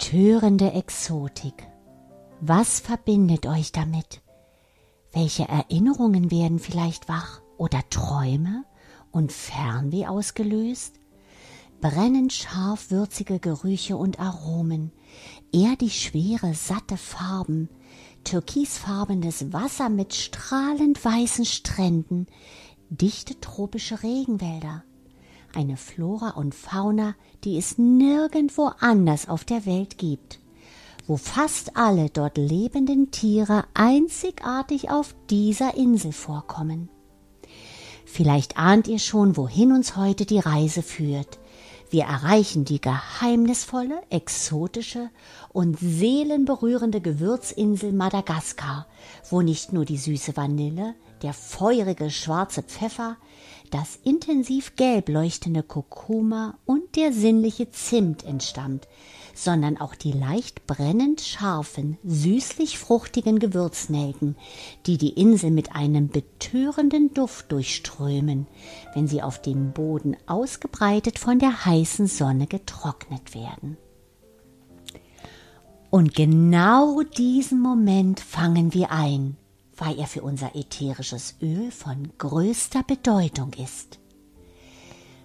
Betörende Exotik. Was verbindet euch damit? Welche Erinnerungen werden vielleicht wach oder Träume und Fernweh ausgelöst? Brennend scharf würzige Gerüche und Aromen, erdig schwere, satte Farben, türkisfarbenes Wasser mit strahlend weißen Stränden, dichte tropische Regenwälder, eine Flora und Fauna, die es nirgendwo anders auf der Welt gibt, wo fast alle dort lebenden Tiere einzigartig auf dieser Insel vorkommen. Vielleicht ahnt ihr schon, wohin uns heute die Reise führt. Wir erreichen die geheimnisvolle, exotische und seelenberührende Gewürzinsel Madagaskar, wo nicht nur die süße Vanille, der feurige schwarze Pfeffer, das intensiv gelb leuchtende Kurkuma und der sinnliche Zimt entstammt, sondern auch die leicht brennend scharfen, süßlich fruchtigen Gewürznelken, die die Insel mit einem betörenden Duft durchströmen, wenn sie auf dem Boden ausgebreitet von der heißen Sonne getrocknet werden. Und genau diesen Moment fangen wir ein, weil er für unser ätherisches Öl von größter Bedeutung ist.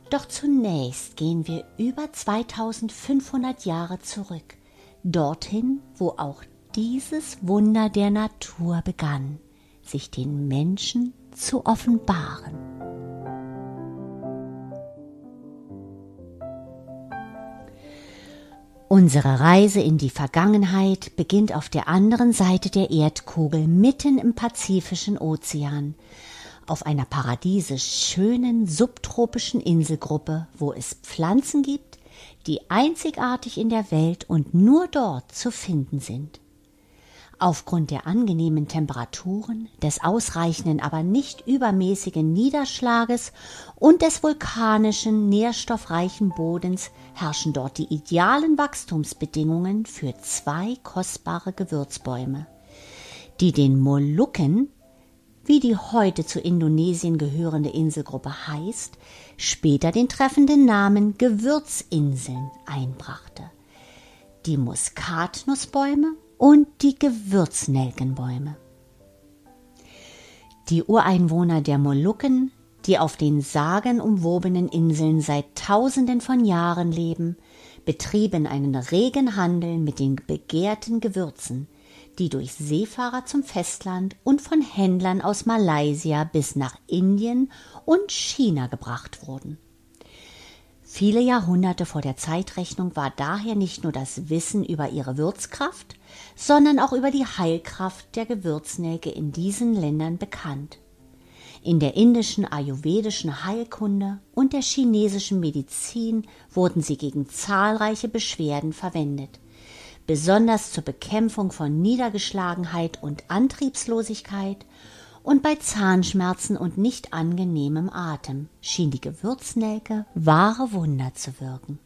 Doch zunächst gehen wir über 2500 Jahre zurück, dorthin, wo auch dieses Wunder der Natur begann, sich den Menschen zu offenbaren. Unsere Reise in die Vergangenheit beginnt auf der anderen Seite der Erdkugel mitten im Pazifischen Ozean, auf einer paradiesisch schönen subtropischen Inselgruppe, wo es Pflanzen gibt, die einzigartig in der Welt und nur dort zu finden sind. Aufgrund der angenehmen Temperaturen, des ausreichenden, aber nicht übermäßigen Niederschlages und des vulkanischen, nährstoffreichen Bodens herrschen dort die idealen Wachstumsbedingungen für zwei kostbare Gewürzbäume, die den Molukken, wie die heute zu Indonesien gehörende Inselgruppe heißt, später den treffenden Namen Gewürzinseln einbrachte. Die Muskatnussbäume und die Gewürznelkenbäume. Die Ureinwohner der Molukken, die auf den sagenumwobenen Inseln seit Tausenden von Jahren leben, betrieben einen regen Handel mit den begehrten Gewürzen, die durch Seefahrer zum Festland und von Händlern aus Malaysia bis nach Indien und China gebracht wurden. Viele Jahrhunderte vor der Zeitrechnung war daher nicht nur das Wissen über ihre Würzkraft, sondern auch über die Heilkraft der Gewürznelke in diesen Ländern bekannt. In der indischen ayurvedischen Heilkunde und der chinesischen Medizin wurden sie gegen zahlreiche Beschwerden verwendet, besonders zur Bekämpfung von Niedergeschlagenheit und Antriebslosigkeit und bei Zahnschmerzen und nicht angenehmem Atem schien die Gewürznelke wahre Wunder zu wirken.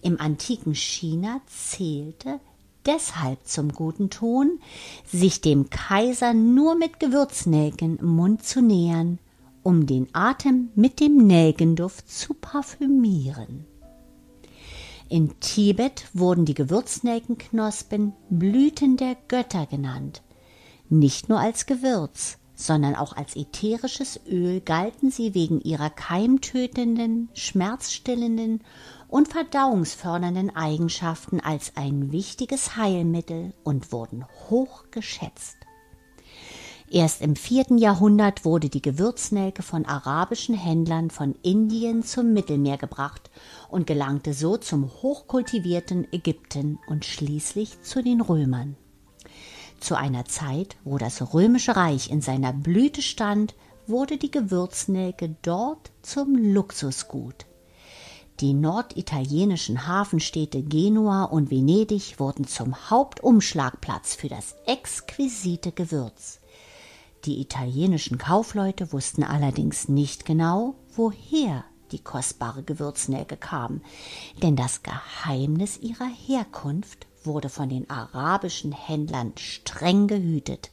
Im antiken China zählte deshalb zum guten Ton, sich dem Kaiser nur mit Gewürznelken im Mund zu nähern, um den Atem mit dem Nelkenduft zu parfümieren. In Tibet wurden die Gewürznelkenknospen Blüten der Götter genannt, nicht nur als Gewürz, sondern auch als ätherisches Öl galten sie wegen ihrer keimtötenden, schmerzstillenden und verdauungsfördernden Eigenschaften als ein wichtiges Heilmittel und wurden hoch geschätzt. Erst im vierten Jahrhundert wurde die Gewürznelke von arabischen Händlern von Indien zum Mittelmeer gebracht und gelangte so zum hochkultivierten Ägypten und schließlich zu den Römern zu einer Zeit, wo das römische Reich in seiner Blüte stand, wurde die Gewürznelke dort zum Luxusgut. Die norditalienischen Hafenstädte Genua und Venedig wurden zum Hauptumschlagplatz für das exquisite Gewürz. Die italienischen Kaufleute wussten allerdings nicht genau, woher die kostbare Gewürznelke kam, denn das Geheimnis ihrer Herkunft wurde von den arabischen Händlern streng gehütet,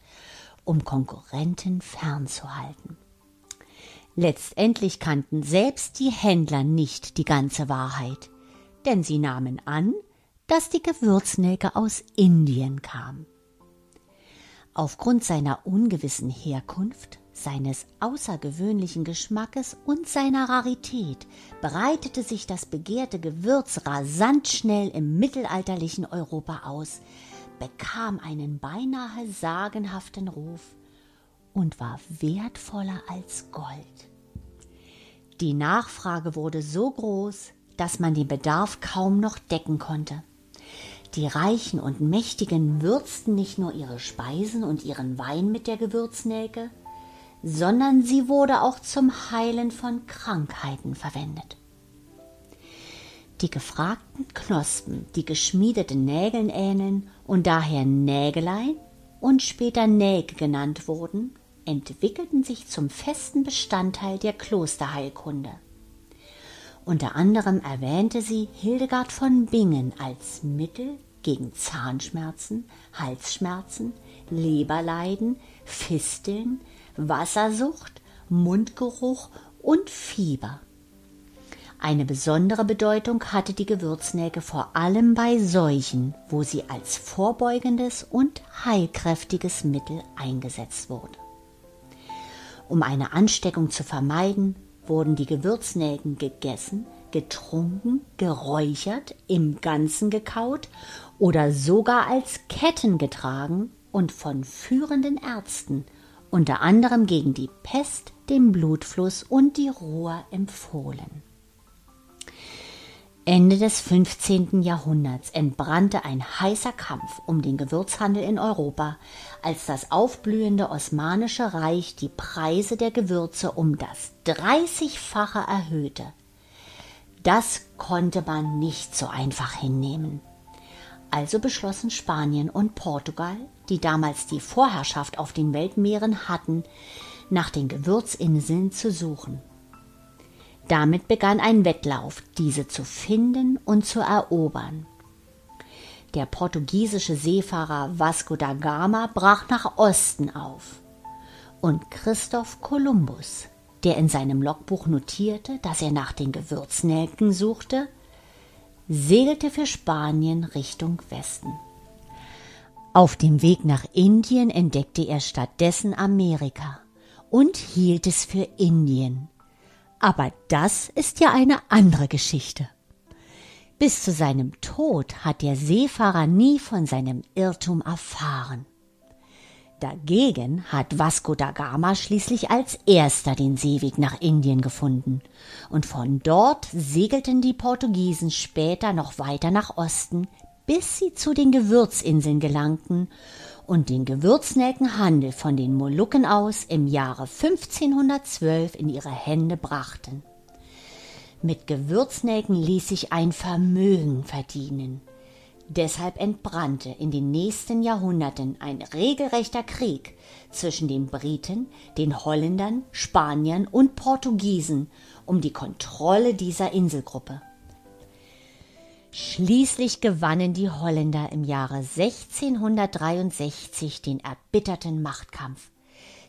um Konkurrenten fernzuhalten. Letztendlich kannten selbst die Händler nicht die ganze Wahrheit, denn sie nahmen an, dass die Gewürznelke aus Indien kam. Aufgrund seiner ungewissen Herkunft, seines außergewöhnlichen Geschmackes und seiner Rarität breitete sich das begehrte Gewürz rasant schnell im mittelalterlichen Europa aus, bekam einen beinahe sagenhaften Ruf und war wertvoller als Gold. Die Nachfrage wurde so groß, dass man den Bedarf kaum noch decken konnte. Die Reichen und Mächtigen würzten nicht nur ihre Speisen und ihren Wein mit der Gewürznelke, sondern sie wurde auch zum Heilen von Krankheiten verwendet. Die gefragten Knospen, die geschmiedeten Nägeln ähneln und daher Nägelein und später Näge genannt wurden, entwickelten sich zum festen Bestandteil der Klosterheilkunde. Unter anderem erwähnte sie Hildegard von Bingen als Mittel gegen Zahnschmerzen, Halsschmerzen, Leberleiden, Fisteln, Wassersucht, Mundgeruch und Fieber. Eine besondere Bedeutung hatte die Gewürznelke vor allem bei Seuchen, wo sie als vorbeugendes und heilkräftiges Mittel eingesetzt wurde. Um eine Ansteckung zu vermeiden, wurden die Gewürznelken gegessen, getrunken, geräuchert, im Ganzen gekaut oder sogar als Ketten getragen und von führenden Ärzten, unter anderem gegen die Pest, den Blutfluss und die Ruhr empfohlen. Ende des 15. Jahrhunderts entbrannte ein heißer Kampf um den Gewürzhandel in Europa, als das aufblühende Osmanische Reich die Preise der Gewürze um das dreißigfache erhöhte. Das konnte man nicht so einfach hinnehmen. Also beschlossen Spanien und Portugal, die damals die Vorherrschaft auf den Weltmeeren hatten, nach den Gewürzinseln zu suchen. Damit begann ein Wettlauf, diese zu finden und zu erobern. Der portugiesische Seefahrer Vasco da Gama brach nach Osten auf. Und Christoph Kolumbus, der in seinem Logbuch notierte, dass er nach den Gewürznelken suchte, segelte für Spanien Richtung Westen. Auf dem Weg nach Indien entdeckte er stattdessen Amerika und hielt es für Indien, aber das ist ja eine andere Geschichte. Bis zu seinem Tod hat der Seefahrer nie von seinem Irrtum erfahren. Dagegen hat Vasco da Gama schließlich als erster den Seeweg nach Indien gefunden, und von dort segelten die Portugiesen später noch weiter nach Osten, bis sie zu den Gewürzinseln gelangten und den Gewürznelkenhandel von den Molukken aus im Jahre 1512 in ihre Hände brachten. Mit Gewürznelken ließ sich ein Vermögen verdienen. Deshalb entbrannte in den nächsten Jahrhunderten ein regelrechter Krieg zwischen den Briten, den Holländern, Spaniern und Portugiesen um die Kontrolle dieser Inselgruppe. Schließlich gewannen die Holländer im Jahre 1663 den erbitterten Machtkampf.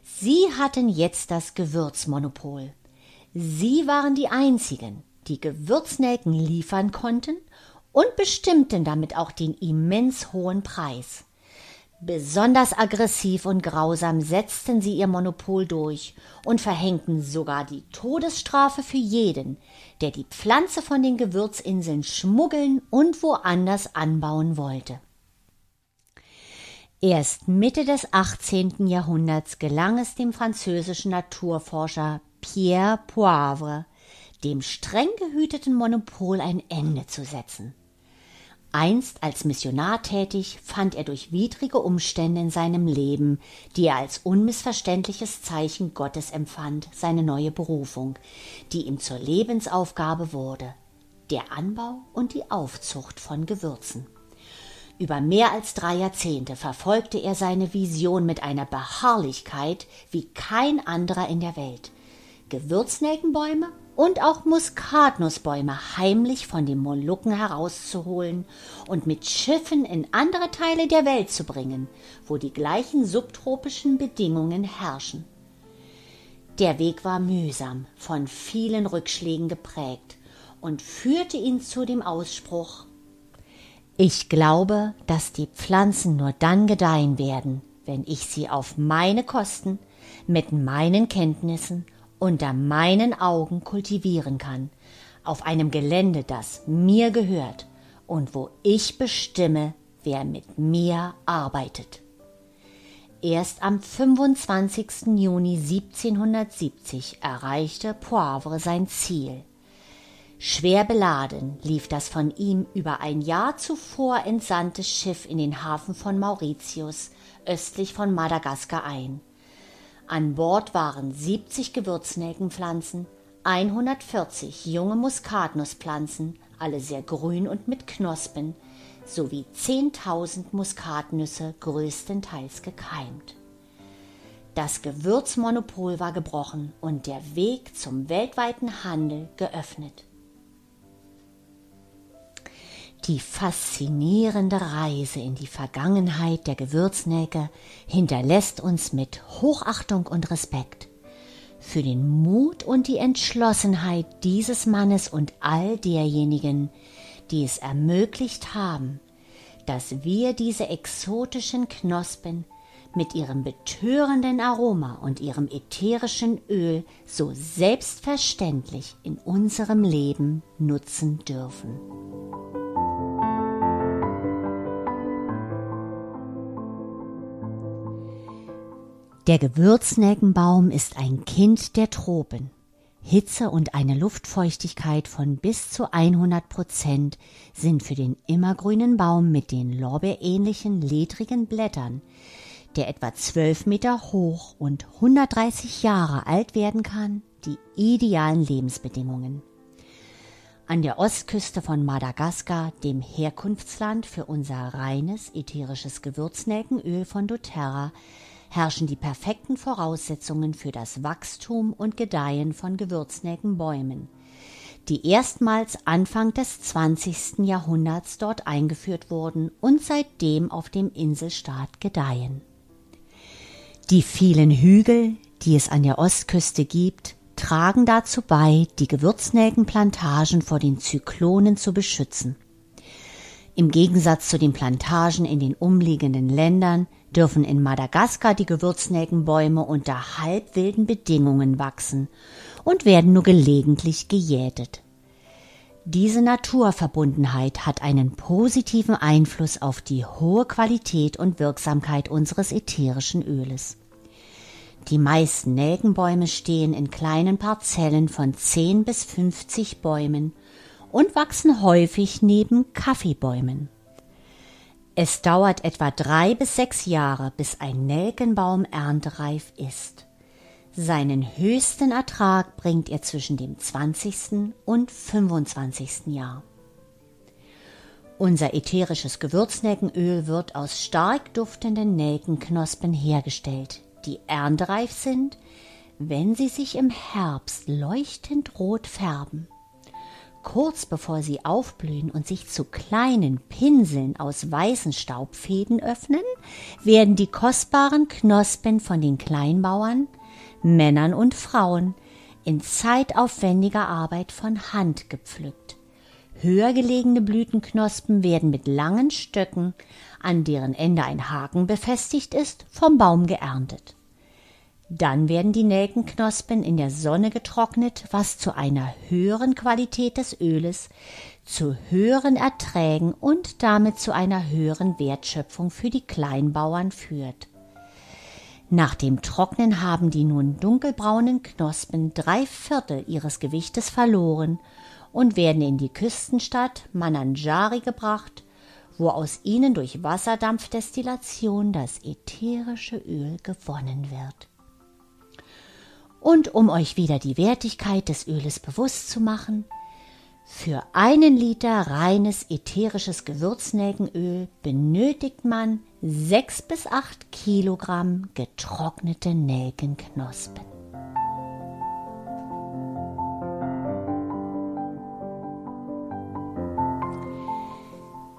Sie hatten jetzt das Gewürzmonopol. Sie waren die einzigen, die Gewürznelken liefern konnten und bestimmten damit auch den immens hohen Preis. Besonders aggressiv und grausam setzten sie ihr Monopol durch und verhängten sogar die Todesstrafe für jeden, der die Pflanze von den Gewürzinseln schmuggeln und woanders anbauen wollte. Erst Mitte des 18. Jahrhunderts gelang es dem französischen Naturforscher Pierre Poivre, dem streng gehüteten Monopol ein Ende zu setzen. Einst als Missionar tätig, fand er durch widrige Umstände in seinem Leben, die er als unmissverständliches Zeichen Gottes empfand, seine neue Berufung, die ihm zur Lebensaufgabe wurde, der Anbau und die Aufzucht von Gewürzen. Über mehr als drei Jahrzehnte verfolgte er seine Vision mit einer Beharrlichkeit wie kein anderer in der Welt. Gewürznelkenbäume und auch Muskatnussbäume heimlich von den Molukken herauszuholen und mit Schiffen in andere Teile der Welt zu bringen, wo die gleichen subtropischen Bedingungen herrschen. Der Weg war mühsam, von vielen Rückschlägen geprägt und führte ihn zu dem Ausspruch Ich glaube, dass die Pflanzen nur dann gedeihen werden, wenn ich sie auf meine Kosten, mit meinen Kenntnissen, unter meinen Augen kultivieren kann, auf einem Gelände, das mir gehört und wo ich bestimme, wer mit mir arbeitet. Erst am 25. Juni 1770 erreichte Poivre sein Ziel. Schwer beladen lief das von ihm über ein Jahr zuvor entsandte Schiff in den Hafen von Mauritius östlich von Madagaskar ein. An Bord waren 70 Gewürznelkenpflanzen, 140 junge Muskatnusspflanzen, alle sehr grün und mit Knospen, sowie 10.000 Muskatnüsse größtenteils gekeimt. Das Gewürzmonopol war gebrochen und der Weg zum weltweiten Handel geöffnet. Die faszinierende Reise in die Vergangenheit der Gewürznelke hinterlässt uns mit Hochachtung und Respekt für den Mut und die Entschlossenheit dieses Mannes und all derjenigen, die es ermöglicht haben, dass wir diese exotischen Knospen mit ihrem betörenden Aroma und ihrem ätherischen Öl so selbstverständlich in unserem Leben nutzen dürfen. Der Gewürznelkenbaum ist ein Kind der Tropen. Hitze und eine Luftfeuchtigkeit von bis zu 100 Prozent sind für den immergrünen Baum mit den lorbeerähnlichen ledrigen Blättern, der etwa 12 Meter hoch und 130 Jahre alt werden kann, die idealen Lebensbedingungen. An der Ostküste von Madagaskar, dem Herkunftsland für unser reines ätherisches Gewürznelkenöl von doTERRA, herrschen die perfekten Voraussetzungen für das Wachstum und Gedeihen von Gewürznelkenbäumen, die erstmals Anfang des 20. Jahrhunderts dort eingeführt wurden und seitdem auf dem Inselstaat gedeihen. Die vielen Hügel, die es an der Ostküste gibt, tragen dazu bei, die Gewürznelkenplantagen vor den Zyklonen zu beschützen. Im Gegensatz zu den Plantagen in den umliegenden Ländern dürfen in Madagaskar die Gewürznelkenbäume unter halbwilden Bedingungen wachsen und werden nur gelegentlich gejätet. Diese Naturverbundenheit hat einen positiven Einfluss auf die hohe Qualität und Wirksamkeit unseres ätherischen Öles. Die meisten Nelkenbäume stehen in kleinen Parzellen von 10 bis 50 Bäumen und wachsen häufig neben Kaffeebäumen. Es dauert etwa drei bis sechs Jahre, bis ein Nelkenbaum erntereif ist. Seinen höchsten Ertrag bringt er zwischen dem 20. und 25. Jahr. Unser ätherisches Gewürznelkenöl wird aus stark duftenden Nelkenknospen hergestellt, die erntereif sind, wenn sie sich im Herbst leuchtend rot färben. Kurz bevor sie aufblühen und sich zu kleinen Pinseln aus weißen Staubfäden öffnen, werden die kostbaren Knospen von den Kleinbauern, Männern und Frauen in zeitaufwendiger Arbeit von Hand gepflückt. Höher gelegene Blütenknospen werden mit langen Stöcken, an deren Ende ein Haken befestigt ist, vom Baum geerntet. Dann werden die Nelkenknospen in der Sonne getrocknet, was zu einer höheren Qualität des Öles, zu höheren Erträgen und damit zu einer höheren Wertschöpfung für die Kleinbauern führt. Nach dem Trocknen haben die nun dunkelbraunen Knospen drei Viertel ihres Gewichtes verloren und werden in die Küstenstadt Mananjari gebracht, wo aus ihnen durch Wasserdampfdestillation das ätherische Öl gewonnen wird. Und um euch wieder die Wertigkeit des Öles bewusst zu machen, für einen Liter reines ätherisches Gewürznelkenöl benötigt man sechs bis acht Kilogramm getrocknete Nelkenknospen.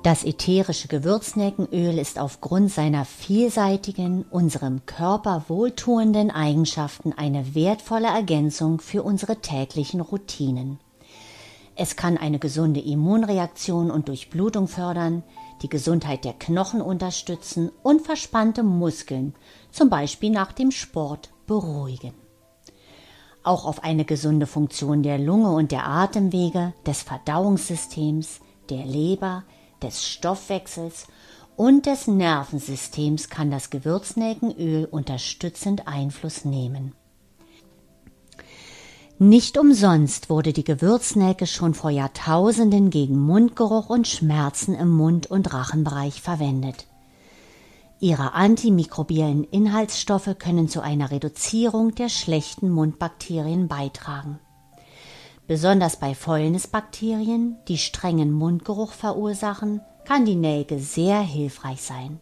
Das ätherische Gewürznelkenöl ist aufgrund seiner vielseitigen, unserem Körper wohltuenden Eigenschaften eine wertvolle Ergänzung für unsere täglichen Routinen. Es kann eine gesunde Immunreaktion und Durchblutung fördern, die Gesundheit der Knochen unterstützen und verspannte Muskeln, zum Beispiel nach dem Sport, beruhigen. Auch auf eine gesunde Funktion der Lunge und der Atemwege, des Verdauungssystems, der Leber, des Stoffwechsels und des Nervensystems kann das Gewürznelkenöl unterstützend Einfluss nehmen. Nicht umsonst wurde die Gewürznelke schon vor Jahrtausenden gegen Mundgeruch und Schmerzen im Mund- und Rachenbereich verwendet. Ihre antimikrobiellen Inhaltsstoffe können zu einer Reduzierung der schlechten Mundbakterien beitragen. Besonders bei Fäulnisbakterien, die strengen Mundgeruch verursachen, kann die Nelke sehr hilfreich sein.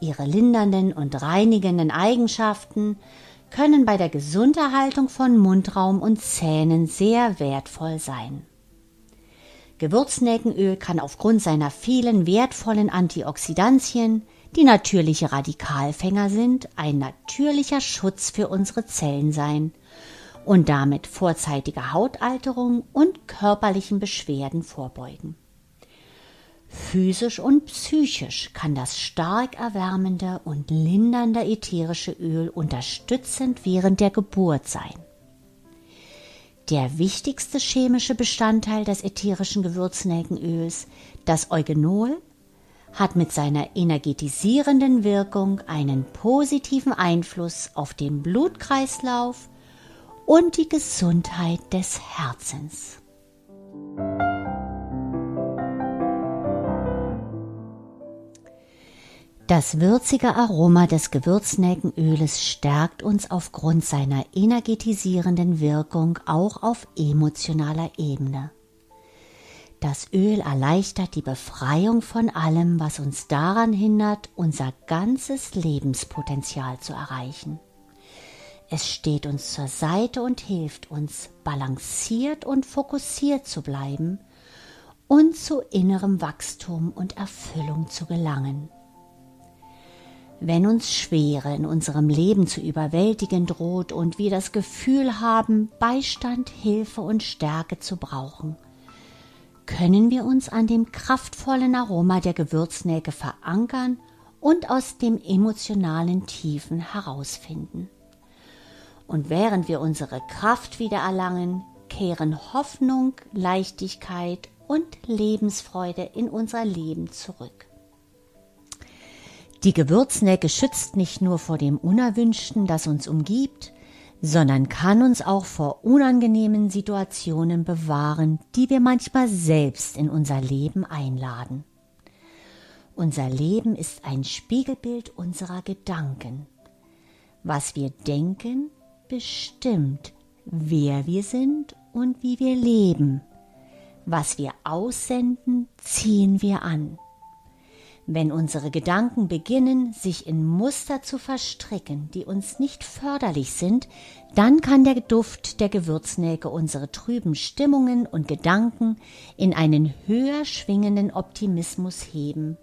Ihre lindernden und reinigenden Eigenschaften können bei der Gesunderhaltung von Mundraum und Zähnen sehr wertvoll sein. Gewürznelkenöl kann aufgrund seiner vielen wertvollen Antioxidantien, die natürliche Radikalfänger sind, ein natürlicher Schutz für unsere Zellen sein und damit vorzeitiger Hautalterung und körperlichen Beschwerden vorbeugen. Physisch und psychisch kann das stark erwärmende und lindernde ätherische Öl unterstützend während der Geburt sein. Der wichtigste chemische Bestandteil des ätherischen Gewürznelkenöls, das Eugenol, hat mit seiner energetisierenden Wirkung einen positiven Einfluss auf den Blutkreislauf und die Gesundheit des Herzens. Das würzige Aroma des Gewürznelkenöles stärkt uns aufgrund seiner energetisierenden Wirkung auch auf emotionaler Ebene. Das Öl erleichtert die Befreiung von allem, was uns daran hindert, unser ganzes Lebenspotenzial zu erreichen. Es steht uns zur Seite und hilft uns, balanciert und fokussiert zu bleiben und zu innerem Wachstum und Erfüllung zu gelangen. Wenn uns Schwere in unserem Leben zu überwältigen droht und wir das Gefühl haben, Beistand, Hilfe und Stärke zu brauchen, können wir uns an dem kraftvollen Aroma der Gewürznelke verankern und aus dem emotionalen Tiefen herausfinden. Und während wir unsere Kraft wieder erlangen, kehren Hoffnung, Leichtigkeit und Lebensfreude in unser Leben zurück. Die Gewürznelke schützt nicht nur vor dem Unerwünschten, das uns umgibt, sondern kann uns auch vor unangenehmen Situationen bewahren, die wir manchmal selbst in unser Leben einladen. Unser Leben ist ein Spiegelbild unserer Gedanken. Was wir denken, bestimmt, wer wir sind und wie wir leben. Was wir aussenden, ziehen wir an. Wenn unsere Gedanken beginnen, sich in Muster zu verstricken, die uns nicht förderlich sind, dann kann der Duft der Gewürznelke unsere trüben Stimmungen und Gedanken in einen höher schwingenden Optimismus heben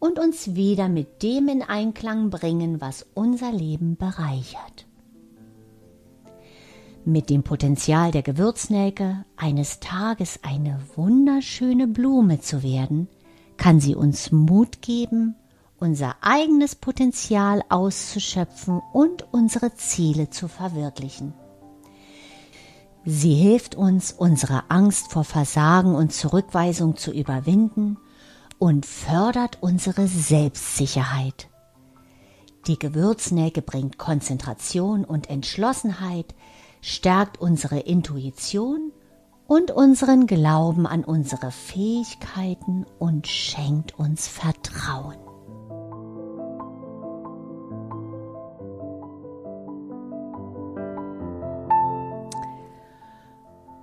und uns wieder mit dem in Einklang bringen, was unser Leben bereichert. Mit dem Potenzial der Gewürznelke, eines Tages eine wunderschöne Blume zu werden, kann sie uns Mut geben, unser eigenes Potenzial auszuschöpfen und unsere Ziele zu verwirklichen. Sie hilft uns, unsere Angst vor Versagen und Zurückweisung zu überwinden und fördert unsere Selbstsicherheit. Die Gewürznelke bringt Konzentration und Entschlossenheit, stärkt unsere Intuition und unseren Glauben an unsere Fähigkeiten und schenkt uns Vertrauen.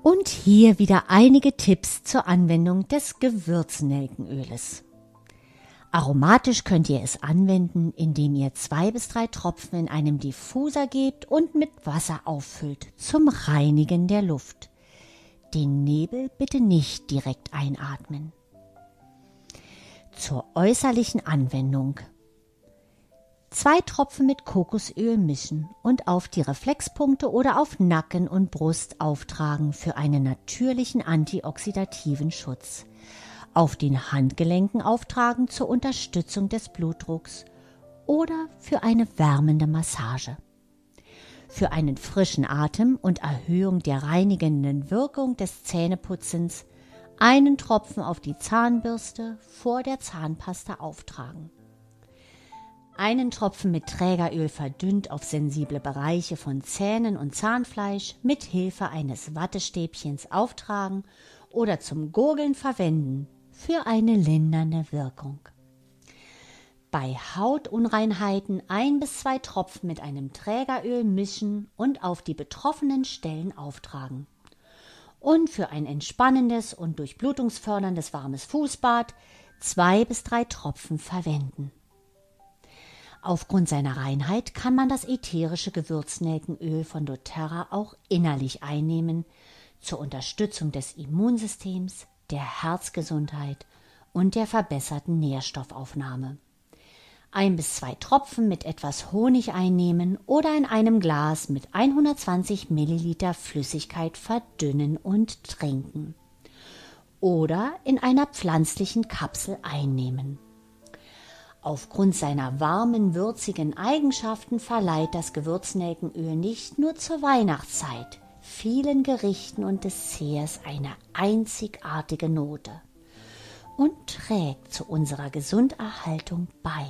Und hier wieder einige Tipps zur Anwendung des Gewürznelkenöles. Aromatisch könnt ihr es anwenden, indem ihr zwei bis drei Tropfen in einem Diffuser gebt und mit Wasser auffüllt zum Reinigen der Luft. Den Nebel bitte nicht direkt einatmen. Zur äußerlichen Anwendung. Zwei Tropfen mit Kokosöl mischen und auf die Reflexpunkte oder auf Nacken und Brust auftragen für einen natürlichen antioxidativen Schutz. Auf den Handgelenken auftragen zur Unterstützung des Blutdrucks oder für eine wärmende Massage. Für einen frischen Atem und Erhöhung der reinigenden Wirkung des Zähneputzens einen Tropfen auf die Zahnbürste vor der Zahnpasta auftragen. Einen Tropfen mit Trägeröl verdünnt auf sensible Bereiche von Zähnen und Zahnfleisch mit Hilfe eines Wattestäbchens auftragen oder zum Gurgeln verwenden für eine lindernde Wirkung. Bei Hautunreinheiten ein bis zwei Tropfen mit einem Trägeröl mischen und auf die betroffenen Stellen auftragen. Und für ein entspannendes und durchblutungsförderndes warmes Fußbad zwei bis drei Tropfen verwenden. Aufgrund seiner Reinheit kann man das ätherische Gewürznelkenöl von doTERRA auch innerlich einnehmen, zur Unterstützung des Immunsystems, der Herzgesundheit und der verbesserten Nährstoffaufnahme. Ein bis zwei Tropfen mit etwas Honig einnehmen oder in einem Glas mit 120 Milliliter Flüssigkeit verdünnen und trinken. Oder in einer pflanzlichen Kapsel einnehmen. Aufgrund seiner warmen, würzigen Eigenschaften verleiht das Gewürznelkenöl nicht nur zur Weihnachtszeit vielen Gerichten und Desserts eine einzigartige Note und trägt zu unserer Gesunderhaltung bei.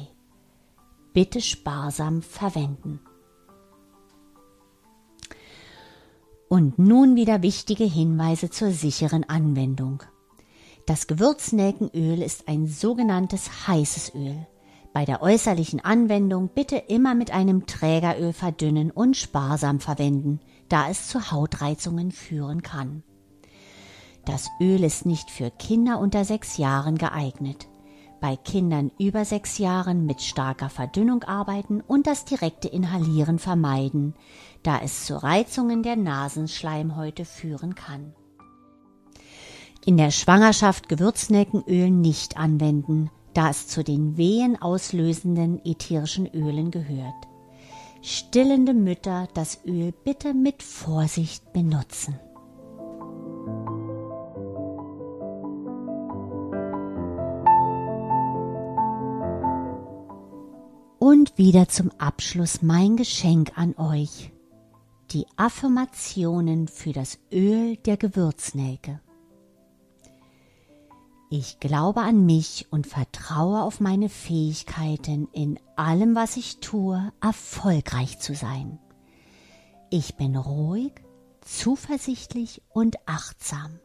Bitte sparsam verwenden. Und nun wieder wichtige Hinweise zur sicheren Anwendung. Das Gewürznelkenöl ist ein sogenanntes heißes Öl. Bei der äußerlichen Anwendung bitte immer mit einem Trägeröl verdünnen und sparsam verwenden, da es zu Hautreizungen führen kann. Das Öl ist nicht für Kinder unter sechs Jahren geeignet. Bei Kindern über sechs Jahren mit starker Verdünnung arbeiten und das direkte Inhalieren vermeiden, da es zu Reizungen der Nasenschleimhäute führen kann. In der Schwangerschaft Gewürznelkenöl nicht anwenden, da es zu den Wehen auslösenden ätherischen Ölen gehört. Stillende Mütter das Öl bitte mit Vorsicht benutzen. Und wieder zum Abschluss mein Geschenk an euch. Die Affirmationen für das Öl der Gewürznelke. Ich glaube an mich und vertraue auf meine Fähigkeiten, in allem, was ich tue, erfolgreich zu sein. Ich bin ruhig, zuversichtlich und achtsam.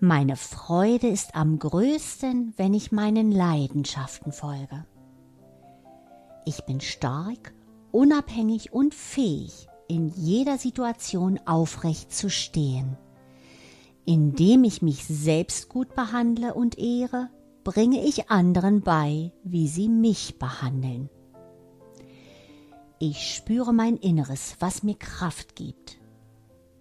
Meine Freude ist am größten, wenn ich meinen Leidenschaften folge. Ich bin stark, unabhängig und fähig, in jeder Situation aufrecht zu stehen. Indem ich mich selbst gut behandle und ehre, bringe ich anderen bei, wie sie mich behandeln. Ich spüre mein Inneres, was mir Kraft gibt.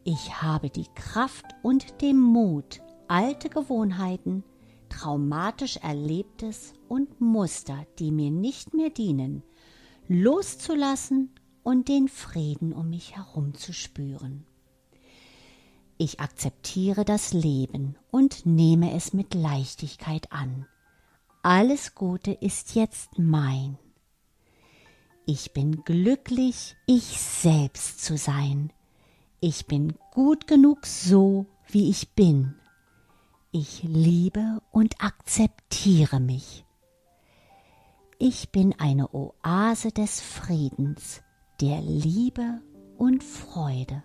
Ich habe die Kraft und den Mut, alte Gewohnheiten, traumatisch Erlebtes und Muster, die mir nicht mehr dienen, loszulassen und den Frieden um mich herum zu spüren. Ich akzeptiere das Leben und nehme es mit Leichtigkeit an. Alles Gute ist jetzt mein. Ich bin glücklich, ich selbst zu sein. Ich bin gut genug so, wie ich bin. Ich liebe und akzeptiere mich. Ich bin eine Oase des Friedens, der Liebe und Freude.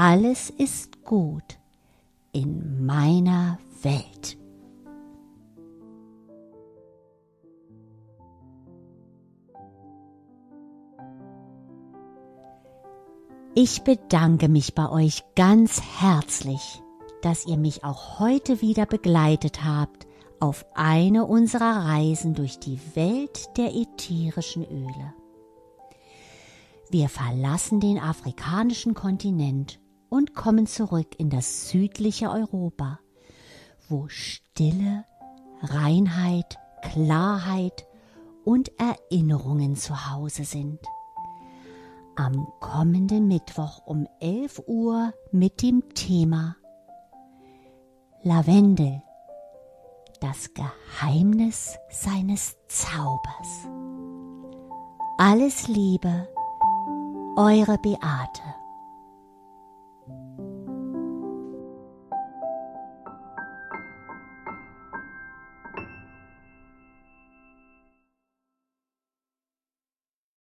Alles ist gut in meiner Welt. Ich bedanke mich bei euch ganz herzlich, dass ihr mich auch heute wieder begleitet habt auf eine unserer Reisen durch die Welt der ätherischen Öle. Wir verlassen den afrikanischen Kontinent und kommen zurück in das südliche Europa, wo Stille, Reinheit, Klarheit und Erinnerungen zu Hause sind. Am kommenden Mittwoch um 11 Uhr mit dem Thema Lavendel, das Geheimnis seines Zaubers. Alles Liebe, eure Beate.